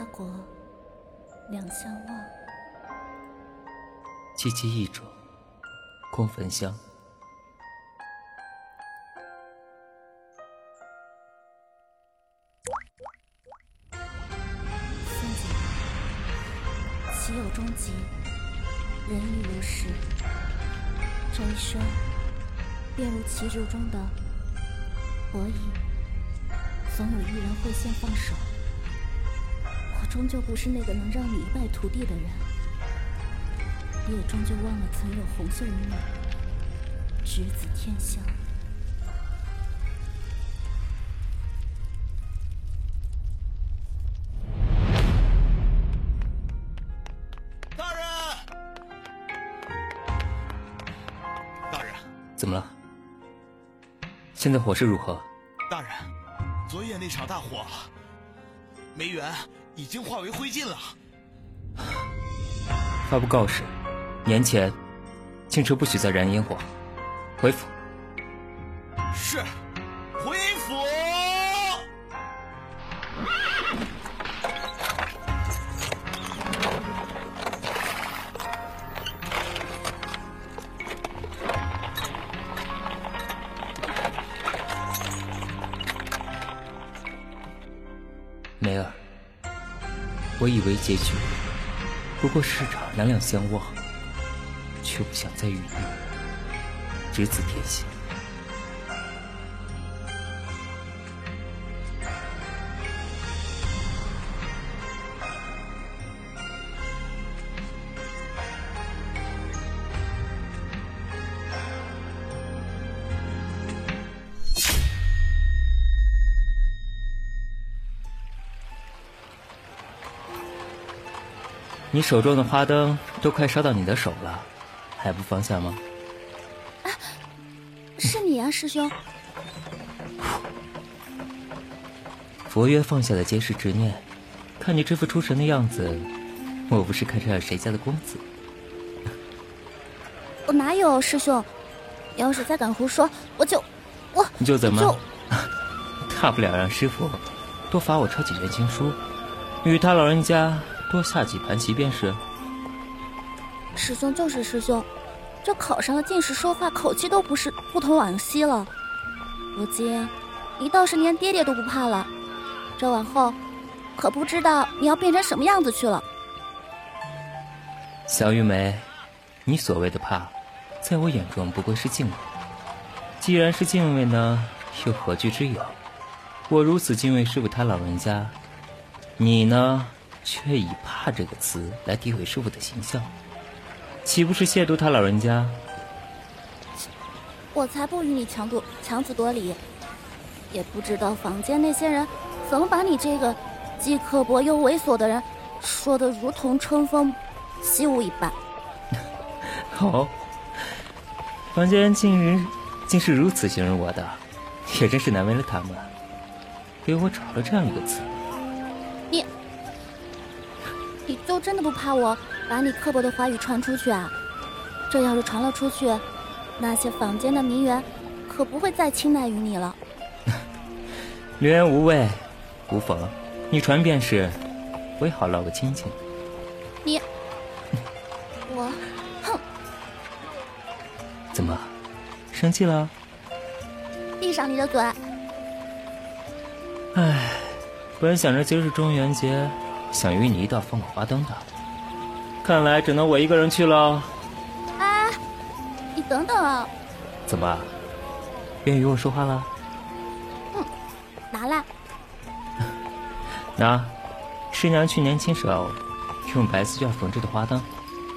他国两相望。寂寂一种，空焚香。仙子，岂有终极？人亦如是。这一生，便如棋局中的博弈，总有一人会先放手。我终究不是那个能让你一败涂地的人，你也终究忘了曾有红袖与你，执子天香。大人，大人，怎么了？现在火势如何？大人，昨夜那场大火，梅园已经化为灰烬了。发布告示：年前，清车不许再燃烟火。回府。以为结局不过是场两两相望，却不想再与你执子天下。你手中的花灯都快烧到你的手了，还不放下吗？是你啊，师兄。佛曰放下的皆是执念，看你这副出神的样子，莫不是看上了谁家的公子？我哪有师兄？你要是再敢胡说，我就我你就怎么就？大不了让师傅多罚我抄几卷经书，与他老人家多下几盘棋便是。师兄就是师兄，这考上了进士，说话口气都不是不同往昔了。如今你倒是连爹爹都不怕了，这往后可不知道你要变成什么样子去了。小玉梅，你所谓的怕，在我眼中不过是敬畏。既然是敬畏呢，又何惧之有？我如此敬畏师傅他老人家，你呢，却以“怕”这个词来诋毁师傅的形象，岂不是亵渎他老人家？我才不与你强夺强词夺理，也不知道坊间那些人怎么把你这个既刻薄又猥琐的人说的如同春风习武一般。好，坊间竟然竟是如此形容我的，也真是难为了他们，给我找了这样一个词。你，就真的不怕我把你刻薄的话语传出去啊？这要是传了出去，那些坊间的名媛可不会再青睐于你了。流言无畏，无妨，你传便是，我也好落个清净。你，我，哼，怎么，生气了？闭上你的嘴！唉，本想着今日中元节，想与你一道放个花灯的，看来只能我一个人去了。啊，你等等啊！怎么，愿与我说话了？拿来，拿，师娘去年亲手用白丝绢缝制的花灯，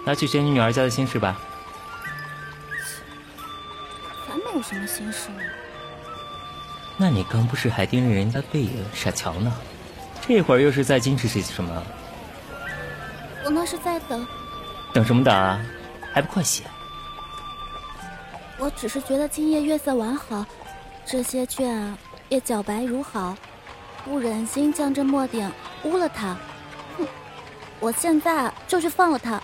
拿去选你女儿家的心事吧。咱没有什么心事呢。那你刚不是还盯着人家背影傻瞧呢？这会儿又是在矜持些什么？我那是在等，等什么等啊？还不快写！我只是觉得今夜月色完好，这些卷啊也皎白如好，不忍心将这墨点污了它。哼，我现在就去放了它。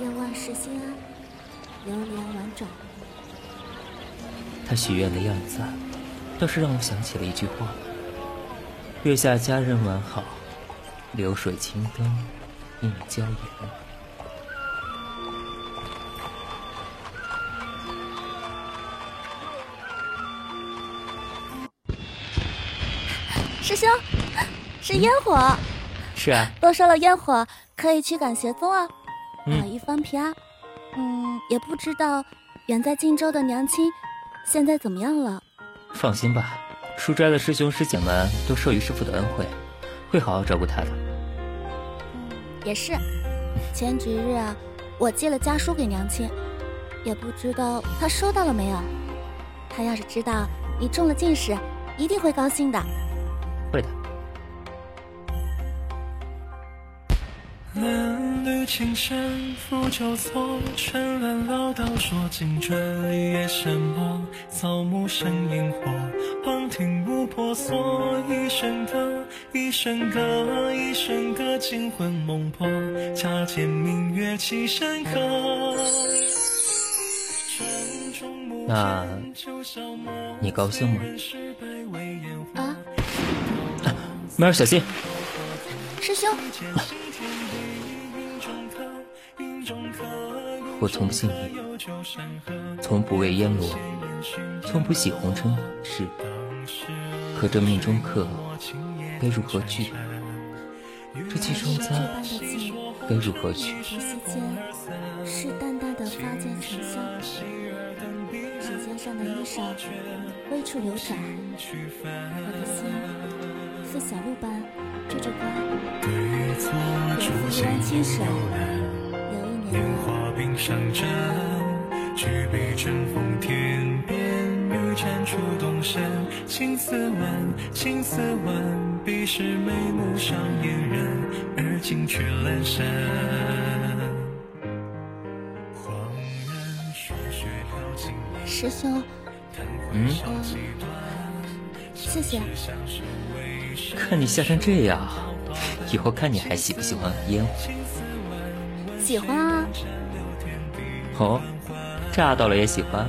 愿万事兴安，流连婉转。他许愿的样子，倒是让我想起了一句话：月下佳人完好，流水青灯映娇颜。师兄，是烟火。是啊，多烧了烟火，可以驱赶邪风啊。嗯啊，一方平安。嗯，也不知道远在荆州的娘亲现在怎么样了。放心吧，书斋的师兄师姐们都受于师傅的恩惠，会好好照顾他的。嗯，也是。前几日啊，我寄了家书给娘亲，也不知道她收到了没有。她要是知道你中了进士，一定会高兴的。会的。万缕青山拂旧错，春兰老道说金樽夜深陌，草木生萤火，黄庭无婆娑。一声歌，一声歌，一声歌，惊魂梦魄，恰见明月起山河。那你高兴吗？啊，妹儿小心！师兄，我从不信你，从不畏烟罗，从不喜红尘事。可这命中客，该如何去？这气中灾，该如何去？鼻息间是淡淡的发间沉香，指尖上的衣裳微处流转，我的心似小鹿般追着光。远赴一湾青史，有一年了。冰上阵，举杯争锋天边，玉蟾出洞深。青丝万，青丝万，彼时眉目上嫣人，而今却阑珊。恍然霜雪飘尽眉，师兄，嗯，谢谢。看你吓成这样，以后看你还喜不喜欢烟火？喜欢啊，哦，炸到了也喜欢？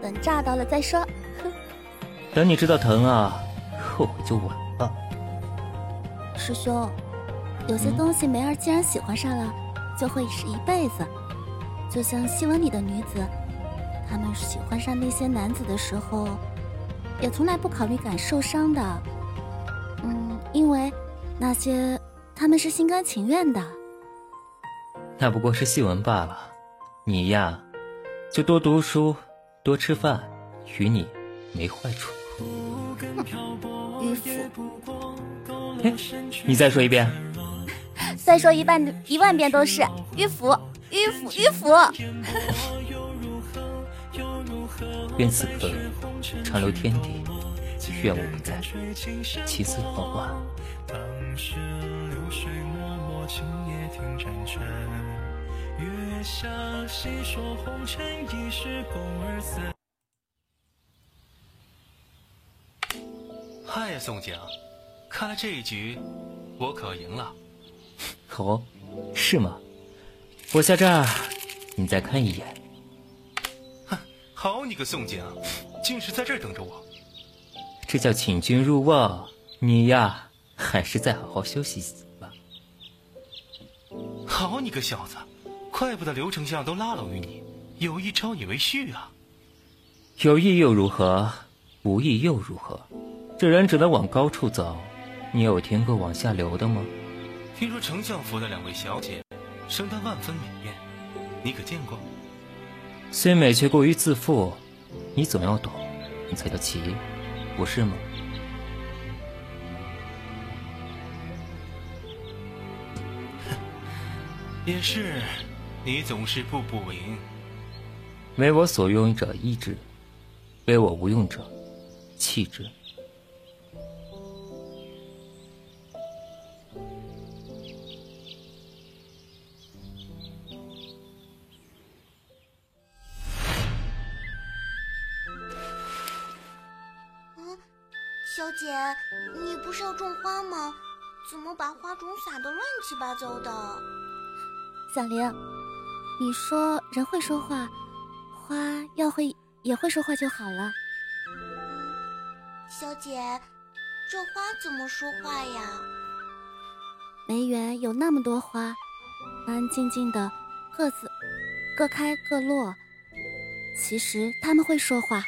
等炸到了再说。哼，等你知道疼啊，后悔就晚了。师兄，有些东西梅儿既然喜欢上了，就会是一辈子。就像戏文里的女子，她们喜欢上那些男子的时候，也从来不考虑感受伤的。嗯，因为那些他们是心甘情愿的。那不过是戏文罢了。你呀，就多读书，多吃饭，与你没坏处。迂腐，哎，你再说一遍。再说一半一万遍都是迂腐，迂腐，迂腐。愿此刻长留天地，愿我不在，其次黄花。月下细说红尘，一世共而散。嗨呀，宋景，看来这一局我可赢了。哦，是吗？我下这儿，你再看一眼。哼，好你个宋景，竟是在这儿等着我。这叫请君入瓮。你呀，还是再好好休息吧。好你个小子，怪不得刘丞相都拉拢于你，有意招你为婿啊。有意又如何？无意又如何？这人只能往高处走，你有听过往下流的吗？听说丞相府的两位小姐，生得万分美艳，你可见过？虽美却过于自负，你总要懂，你才叫奇，不是吗？也是，你总是步步为营。为我所用者意志，为我无用者弃之。小姐，你不是要种花吗？怎么把花种撒得乱七八糟的？小玲，你说人会说话，花要会也会说话就好了。小姐，这花怎么说话呀？梅园有那么多花，安安静静的，各自各开各落。其实他们会说话，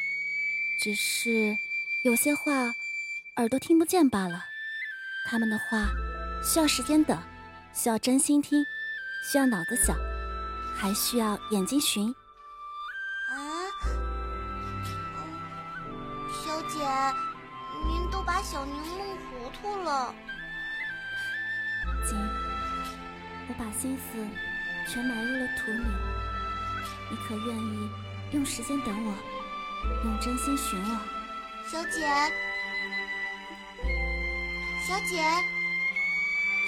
只是有些话耳朵听不见罢了。他们的话需要时间等，需要真心听，需要脑子想，还需要眼睛寻。啊，小姐，您都把小宁弄糊涂了。景，我把心思全埋入了土里，你可愿意用时间等我，用真心寻我？小姐，小姐，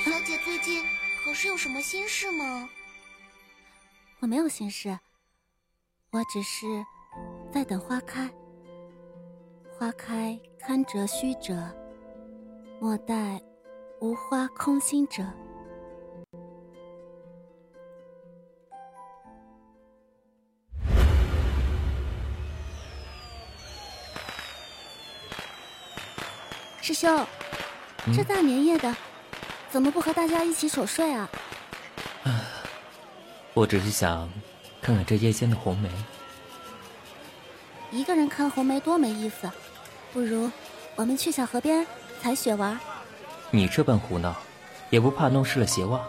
小姐，最近可是有什么心事吗？我没有心事，我只是在等花开。花开堪折须折，莫待。无花空心折，师兄，这大年夜的，怎么不和大家一起守岁啊？我只是想看看这夜间的红梅。一个人看红梅多没意思，不如我们去小河边采雪玩。你这般胡闹，也不怕弄湿了鞋袜？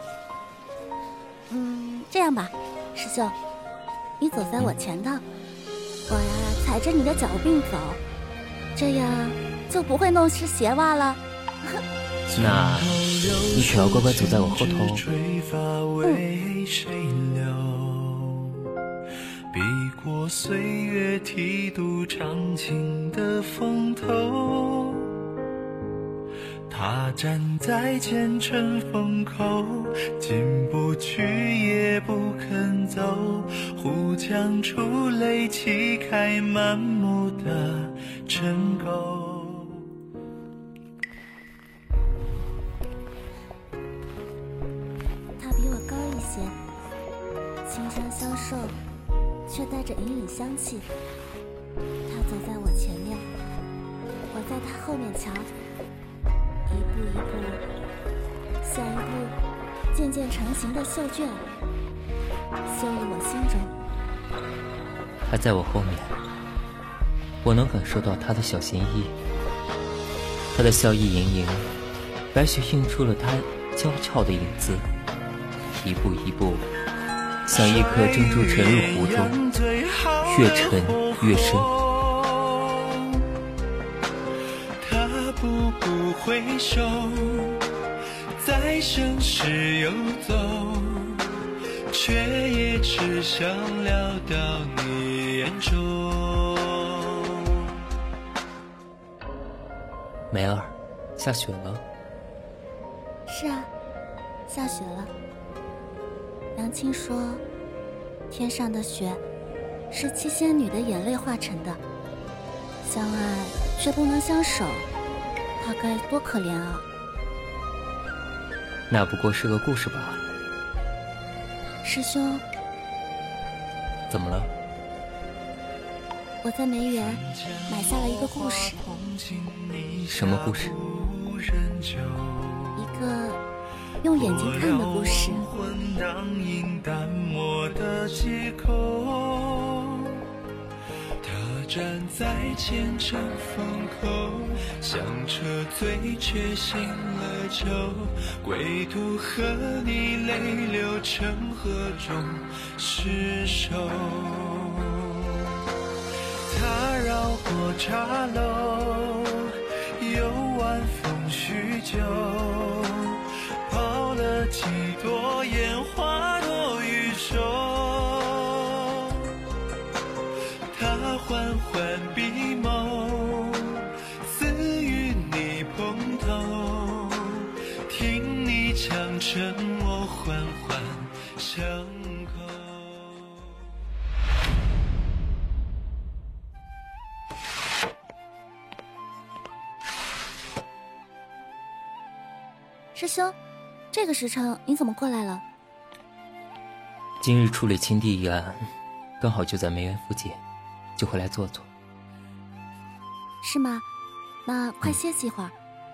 嗯，这样吧，师兄，你走在我前头，我呀踩着你的脚并走，这样就不会弄湿鞋袜了。那你可要乖乖走在我后头。吹发为谁留避过岁月剃度长情的风头他站在前尘风口进不去也不肯走胡墙出泪起开满目的尘垢消瘦，却带着隐隐香气。他走在我前面，我在他后面瞧。一步一步，像一部渐渐成型的绣卷，绣入我心中。他在我后面，我能感受到他的小心翼翼，他的笑意盈盈，白雪映出了他娇俏的影子，一步一步，像一颗珍珠沉入湖中，越沉越深。回首，在盛世游走，却也只想你眼中。梅儿，下雪了。天上的雪是七仙女的眼泪化成的，相爱却不能相守。他该多可怜啊！那不过是个故事吧。师兄，怎么了？我在梅园买下了一个故事。什么故事？一个用眼睛看的故事。站在前尘风口，想撤退却醒了酒，归途和你泪流成河中失守。他绕过茶楼，落烟花多宇宙他缓缓闭眸似与你碰头听你唱成我缓缓升口师兄这个时辰你怎么过来了？今日处理青帝一案，刚好就在梅园附近，就回来坐坐。是吗？那快歇息一会儿，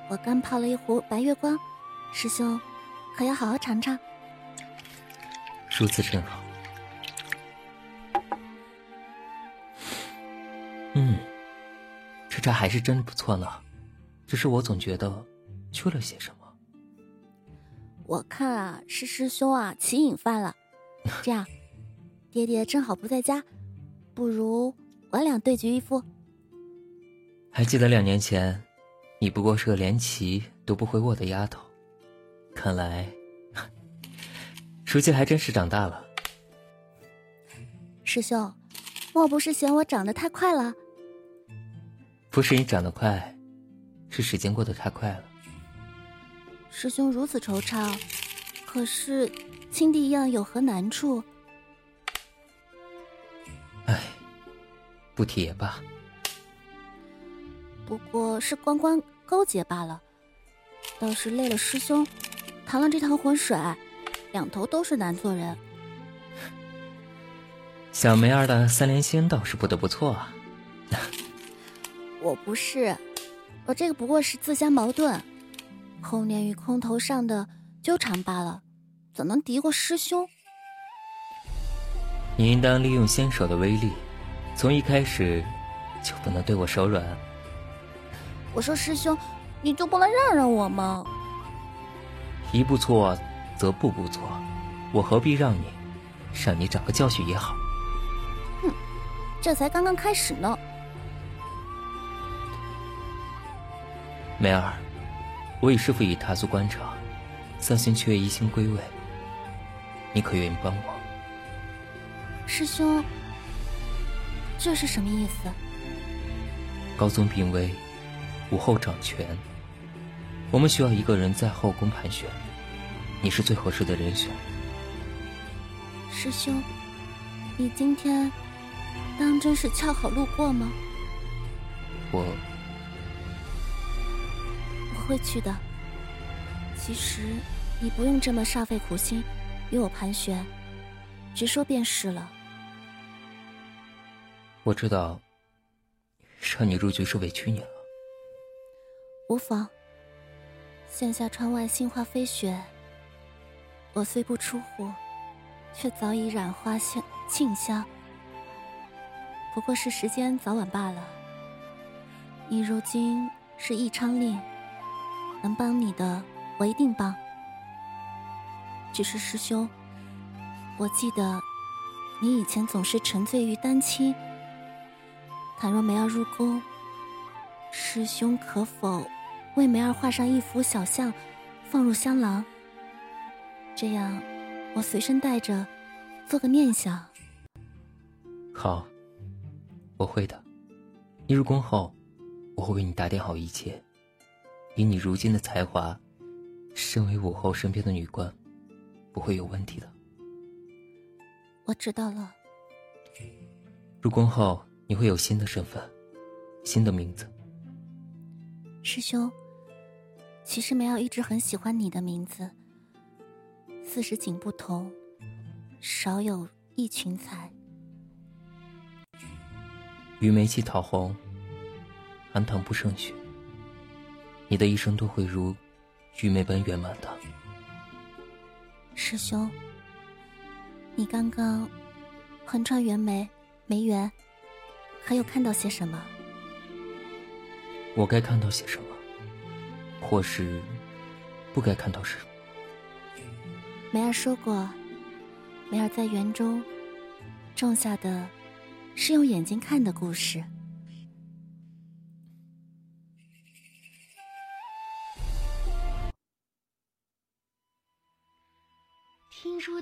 我刚泡了一壶白月光，师兄可要好好尝尝。如此甚好。嗯，这茶还是真不错呢，只是我总觉得缺了些什么。我看啊，是师兄啊起瘾犯了。这样，爹爹正好不在家，不如我俩对局一副。还记得两年前，你不过是个连棋都不会握的丫头，看来，书记还真是长大了。师兄，莫不是嫌我长得太快了？不是你长得快，是时间过得太快了。师兄如此惆怅，可是亲弟一样有何难处？唉，不提也罢。不过是关关勾结罢了，倒是累了师兄，淌了这趟浑水，两头都是难做人。小梅儿的三连星倒是不得不错啊。我不是，我这个不过是自相矛盾，空念与空头上的纠缠罢了，怎能敌过师兄？你应当利用仙手的威力，从一开始就不能对我手软。我说师兄，你就不能让让我吗？一步错，则步步错，我何必让你？让你长个教训也好。哼，这才刚刚开始呢。梅儿，我与师傅已踏足官场，三星却一心归位，你可愿意帮我？师兄，这是什么意思？高宗病危。武后掌权，我们需要一个人在后宫盘旋，你是最合适的人选。师兄，你今天当真是恰好路过吗？我我会去的。其实你不用这么煞费苦心与我盘旋，直说便是了。我知道，让你入局是委屈你了。无妨。现下窗外杏花飞雪，我虽不出户，却早已染花香沁香。不过是时间早晚罢了。你如今是义昌令，能帮你的我一定帮。只是师兄，我记得你以前总是沉醉于丹青。倘若梅儿入宫，师兄可否？为梅儿画上一幅小像，放入香囊。这样，我随身带着，做个念想。好，我会的。你入宫后，我会为你打点好一切。以你如今的才华，身为武后身边的女官，不会有问题的。我知道了。入宫后，你会有新的身份，新的名字。师兄。其实梅儿一直很喜欢你的名字，四时景不同，少有一群才。雨梅气桃红，寒塘不胜雪。你的一生都会如玉梅般圆满的。师兄，你刚刚横穿圆眉梅园，还有看到些什么？我该看到些什么？或是不该看到什么？梅儿说过，梅儿在园中种下的是用眼睛看的故事。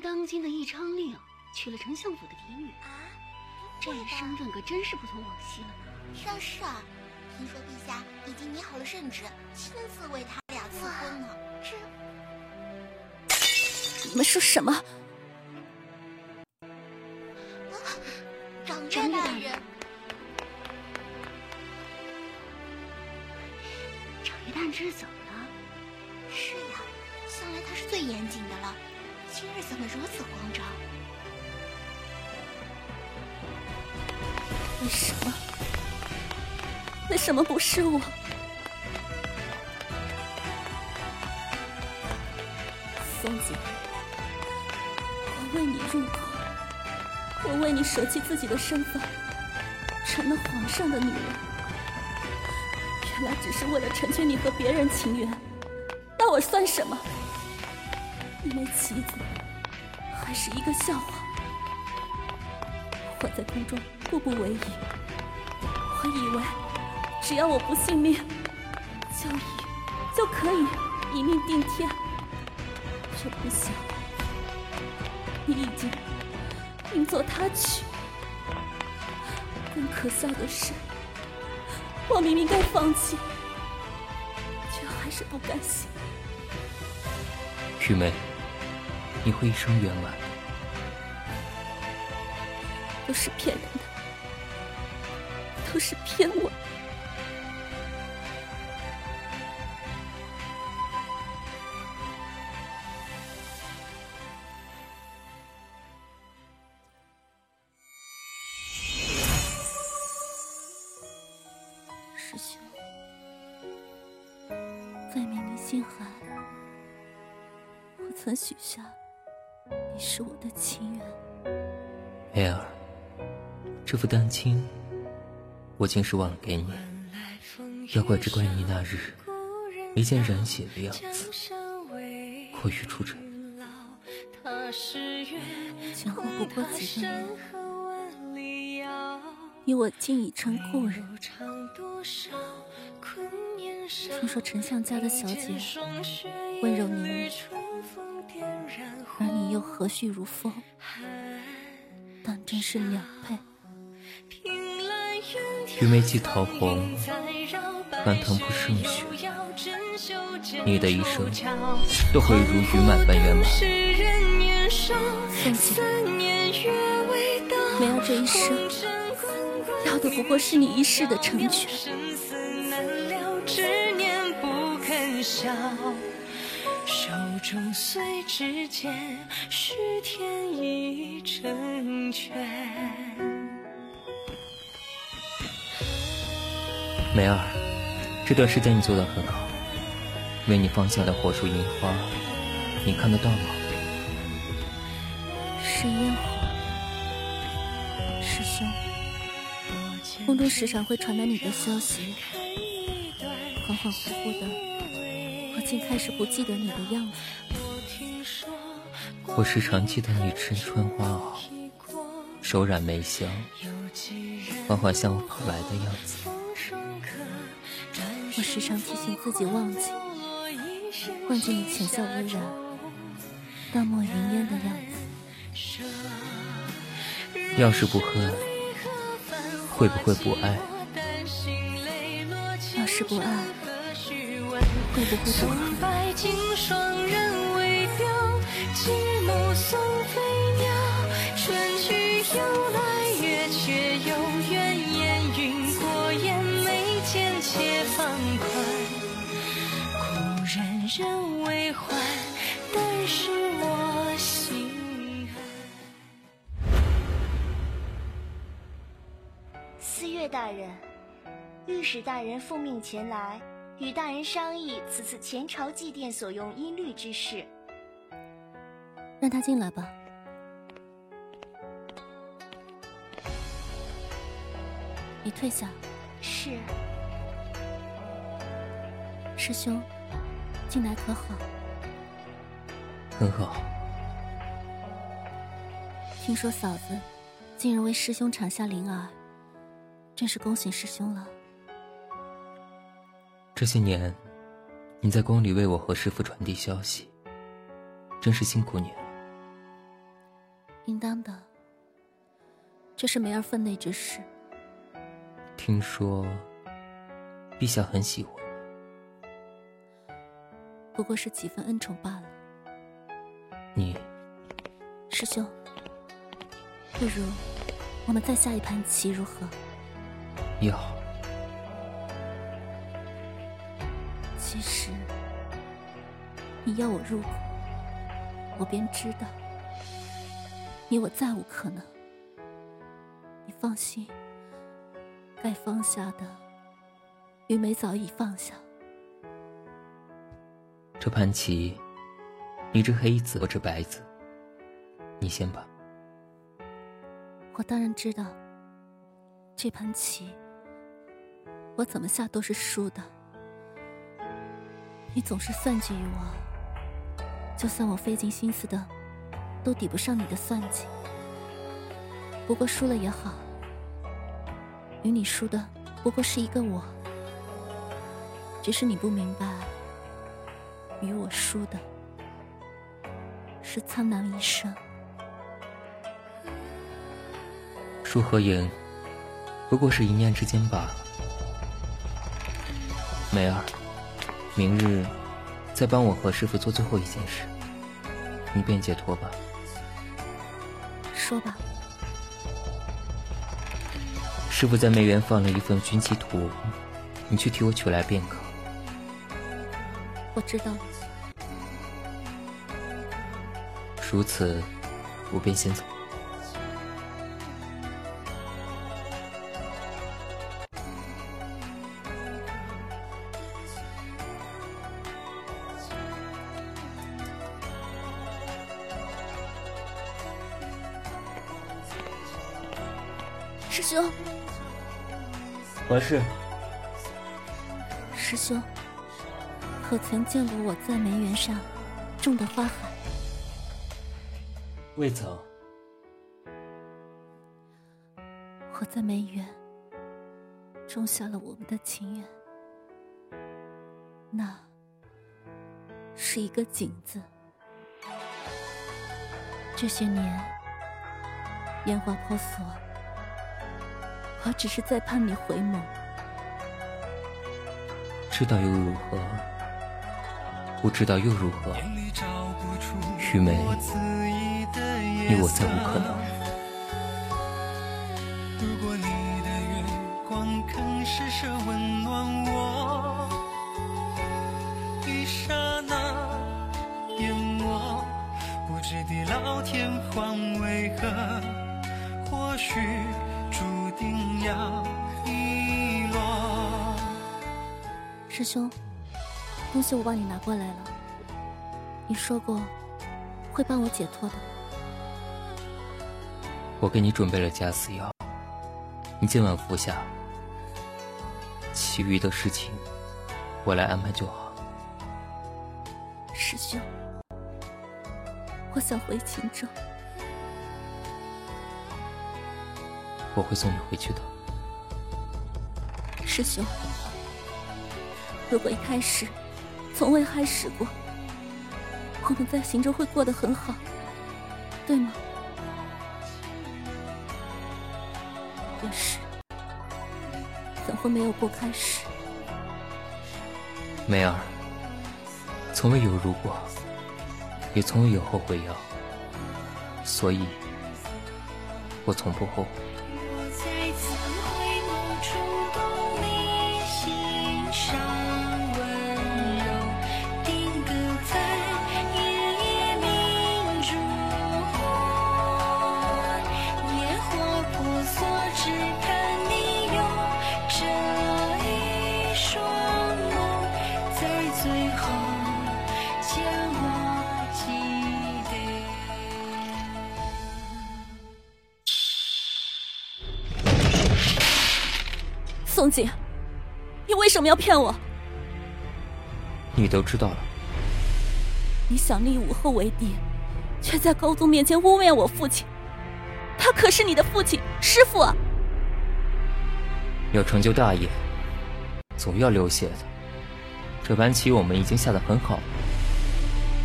当今的一昌令娶了丞相府的嫡女啊，这身份可真是不同往昔了呢。上是啊。听说陛下已经拟好了圣旨，亲自为他俩赐婚呢。这，你们说什么？怎么不是我？松子我为你入宫我为你舍弃自己的身份成了皇上的女人。原来只是为了成全你和别人情缘那我算什么？一枚棋子还是一个笑话。我在宫中步步为营我以为只要我不信命，就以就可以一命定天。却不想，你已经命作他取。更可笑的是，我明明该放弃，却还是不甘心。玉梅，你会一生圆满。都是骗人的，都是骗我。师是我的情人。梅儿，这副丹青，我竟是忘了给你。要怪只怪你那日没见染血的样子，过于出尘。前后不过几个年，你我竟已成故人。听说丞相家的小姐温柔凝人，而你又和煦如风，当真是两配。玉梅既桃红，满堂不胜雪。你的一生都会如鱼满般圆满。凤姐，梅儿这一生要的不过是你一世的成全。手中虽只剑，须天意成全。梅儿，这段时间你做得很好。为你放下的火树银花，你看得到吗？是烟火，师兄。宫中时常会传来你的消息，恍恍惚惚的，我竟开始不记得你的样子。我时常记得你身穿花袄，手染梅香，缓缓向我跑来的样子。我时常提醒自己忘记。忘记你浅笑微然、淡漠云烟的样子。要是不恨，会不会不爱？要是不爱，你不会白，金霜仍未凋，寂目送飞鸟，春去又来，月缺又圆，烟云过眼，眉间且放宽，故人仍未还。但是我心安。四月大人，御史大人复命前来。与大人商议此次前朝祭奠所用音律之事。让他进来吧。你退下。是。师兄。近来可好？很好。听说嫂子竟然为师兄产下灵儿，真是恭喜师兄了。这些年，你在宫里为我和师傅传递消息，真是辛苦你了。应当的，这是梅儿分内之事。听说，陛下很喜欢。不过是几分恩宠罢了。你，师兄，不如我们再下一盘棋如何？要。其实，你要我入宫，我便知道你我再无可能。你放心，该放下的，玉梅早已放下。这盘棋，你你这黑子我这白子，你先吧。我当然知道，这盘棋我怎么下都是输的。你总是算计于我，就算我费尽心思的，都抵不上你的算计。不过输了也好，与你输的不过是一个我。只是你不明白，与我输的是苍南一生。输和赢，不过是一念之间罢了。梅儿，明日再帮我和师傅做最后一件事，你便解脱吧。说吧。师傅在梅园放了一份军旗图，你去替我取来便可。我知道了。如此，我便先走。师兄，何事？师兄，可曾见过我在梅园上种的花海？未曾。我在梅园种下了我们的情缘，那是一个景字。这些年烟花婆娑。我只是在盼你回眸，知道又如何？不知道又如何？玉梅，你我再无可能。如果你的月光肯施舍温暖我，一刹那淹没，不知地老天荒为何？或许。师兄，东西我帮你拿过来了。你说过会帮我解脱的。我给你准备了假死药，你今晚服下，其余的事情我来安排就好。师兄，我想回秦州。我会送你回去的，师兄。如果一开始从未害死过，我们在行州会过得很好，对吗？也是，怎会没有过开始？梅儿，从未有如果，也从未有后悔药，所以，我从不后悔。宋景，你为什么要骗我？你都知道了。你想立武后为帝，却在高宗面前污蔑我父亲。他可是你的父亲、师傅啊！要成就大业，总要流血的。这盘棋我们已经下得很好了。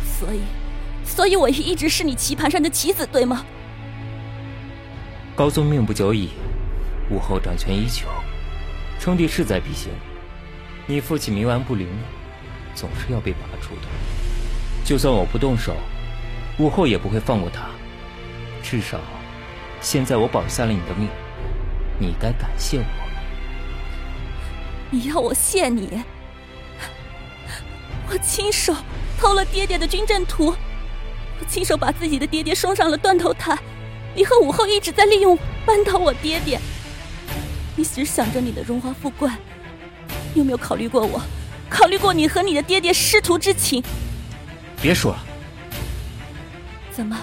所以，所以我也一直是你棋盘上的棋子，对吗？高宗命不久矣，武后掌权已久。称帝势在必行，你父亲冥顽不灵，总是要被拔除的。就算我不动手，武后也不会放过他。至少，现在我保下了你的命，你该感谢我。你要我谢你？我亲手偷了爹爹的军阵图，我亲手把自己的爹爹送上了断头台。你和武后一直在利用扳倒我爹爹。你只想着你的荣华富贵，有没有考虑过我？考虑过你和你的爹爹师徒之情？别说了，怎么，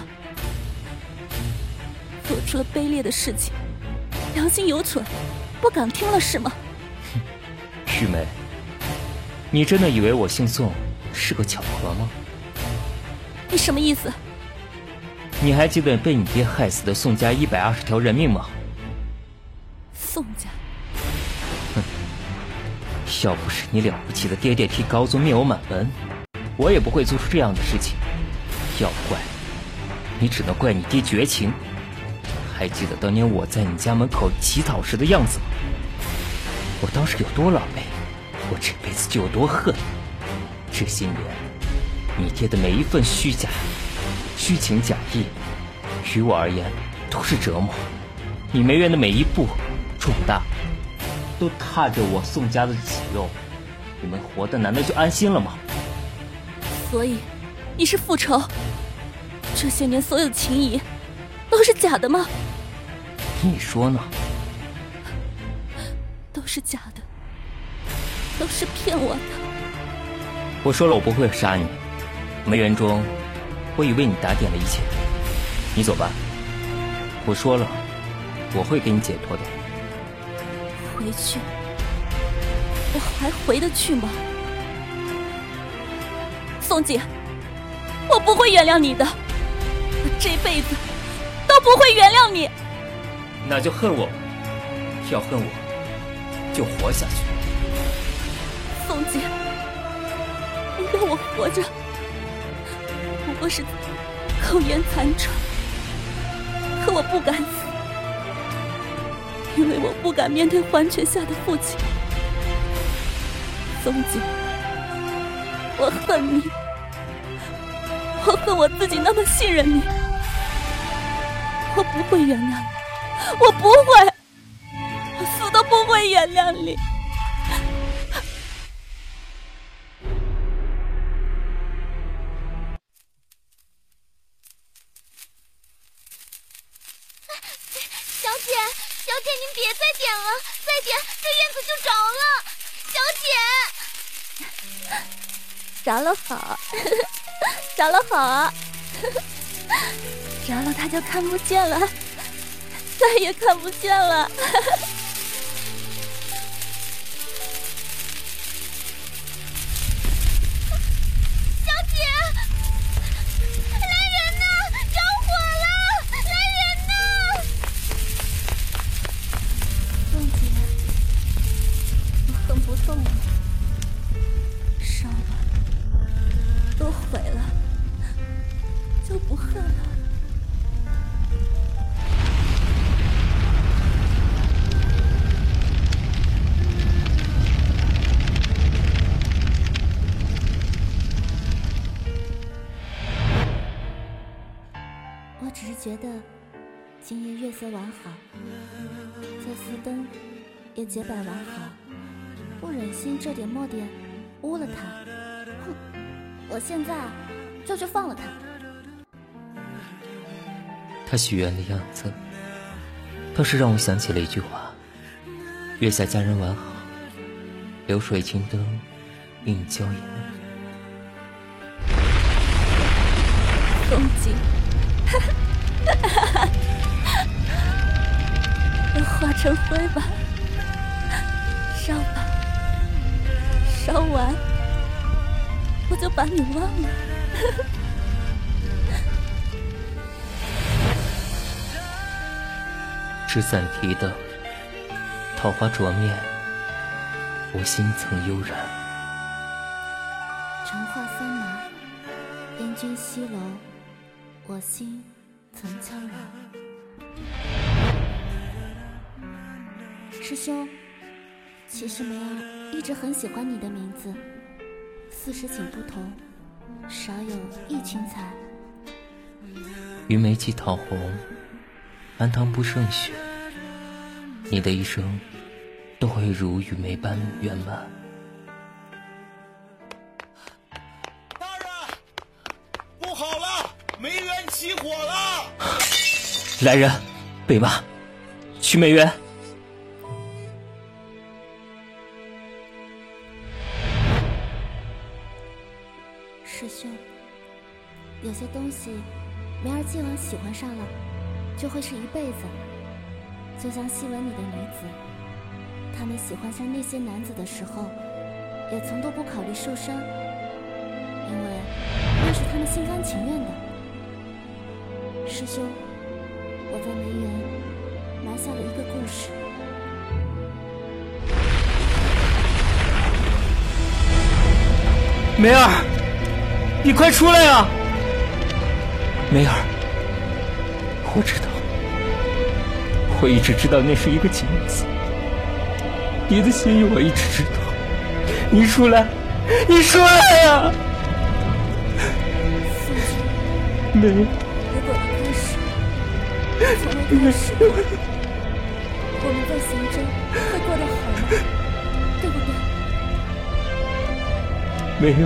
做出了卑劣的事情，良心有蠢，不敢听了是吗？玉梅，你真的以为我姓宋是个巧合吗？你什么意思？你还记得被你爹害死的宋家一百二十条人命吗？宋家，哼，要不是你了不起的爹爹替高宗灭我满门，我也不会做出这样的事情。要怪，你只能怪你爹绝情。还记得当年我在你家门口乞讨时的样子吗？我当时有多狼狈，我这辈子就有多恨。这些年，你爹的每一份虚假。虚情假意，于我而言都是折磨。你梅园的每一步重大，都踏着我宋家的血肉。你们活的难道就安心了吗？所以，你是复仇？这些年所有情谊都是假的吗？你说呢？都是假的，都是骗我的。我说了，我不会杀你。梅园中。我已为你打点了一切，你走吧。我说了，我会给你解脱的。回去，我还回得去吗？宋姐，我不会原谅你的，我这辈子都不会原谅你。那就恨我，要恨我，就活下去。宋姐，你让我活着。不过是口言残喘，可我不敢死，因为我不敢面对黄泉下的父亲。宗景，我恨你，我恨我自己那么信任你，我不会原谅你，我不会，我死都不会原谅你。着了好，着了好啊！着了他就看不见了，再也看不见了。觉得今夜月色完好，这丝灯也洁白完好，不忍心这点墨点污了它。哼，我现在就去放了他。他许愿的样子，倒是让我想起了一句话：月下佳人完好，流水青灯映娇颜。风景。化成灰吧，烧吧，烧完我就把你忘了。纸伞提灯，桃花灼面，我心曾悠然。其实梅儿一直很喜欢你的名字。四时景不同，少有一群才。云眉寄桃红，安堂不胜雪。你的一生都会如雨梅般圆满。大人，不好了，梅园起火了！来人，北马，去梅园。梅儿既往喜欢上了，就会是一辈子。就像戏文里的女子，她们喜欢上那些男子的时候，也从都不考虑受伤，因为那是他们心甘情愿的。师兄，我在梅园埋下了一个故事。梅儿，你快出来呀！梅儿，我知道，我一直知道那是一个镜子，你的心意我一直知道。你出来，你出来呀！梅，如果一开始从未开始过，我们在行州会过得好吗？对不对？没有，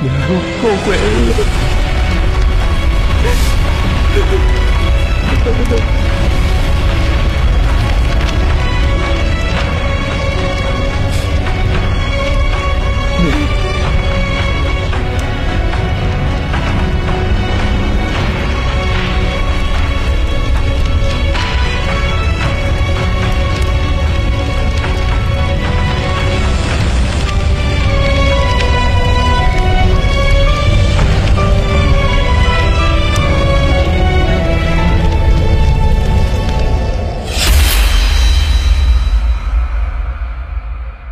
你让我后悔了。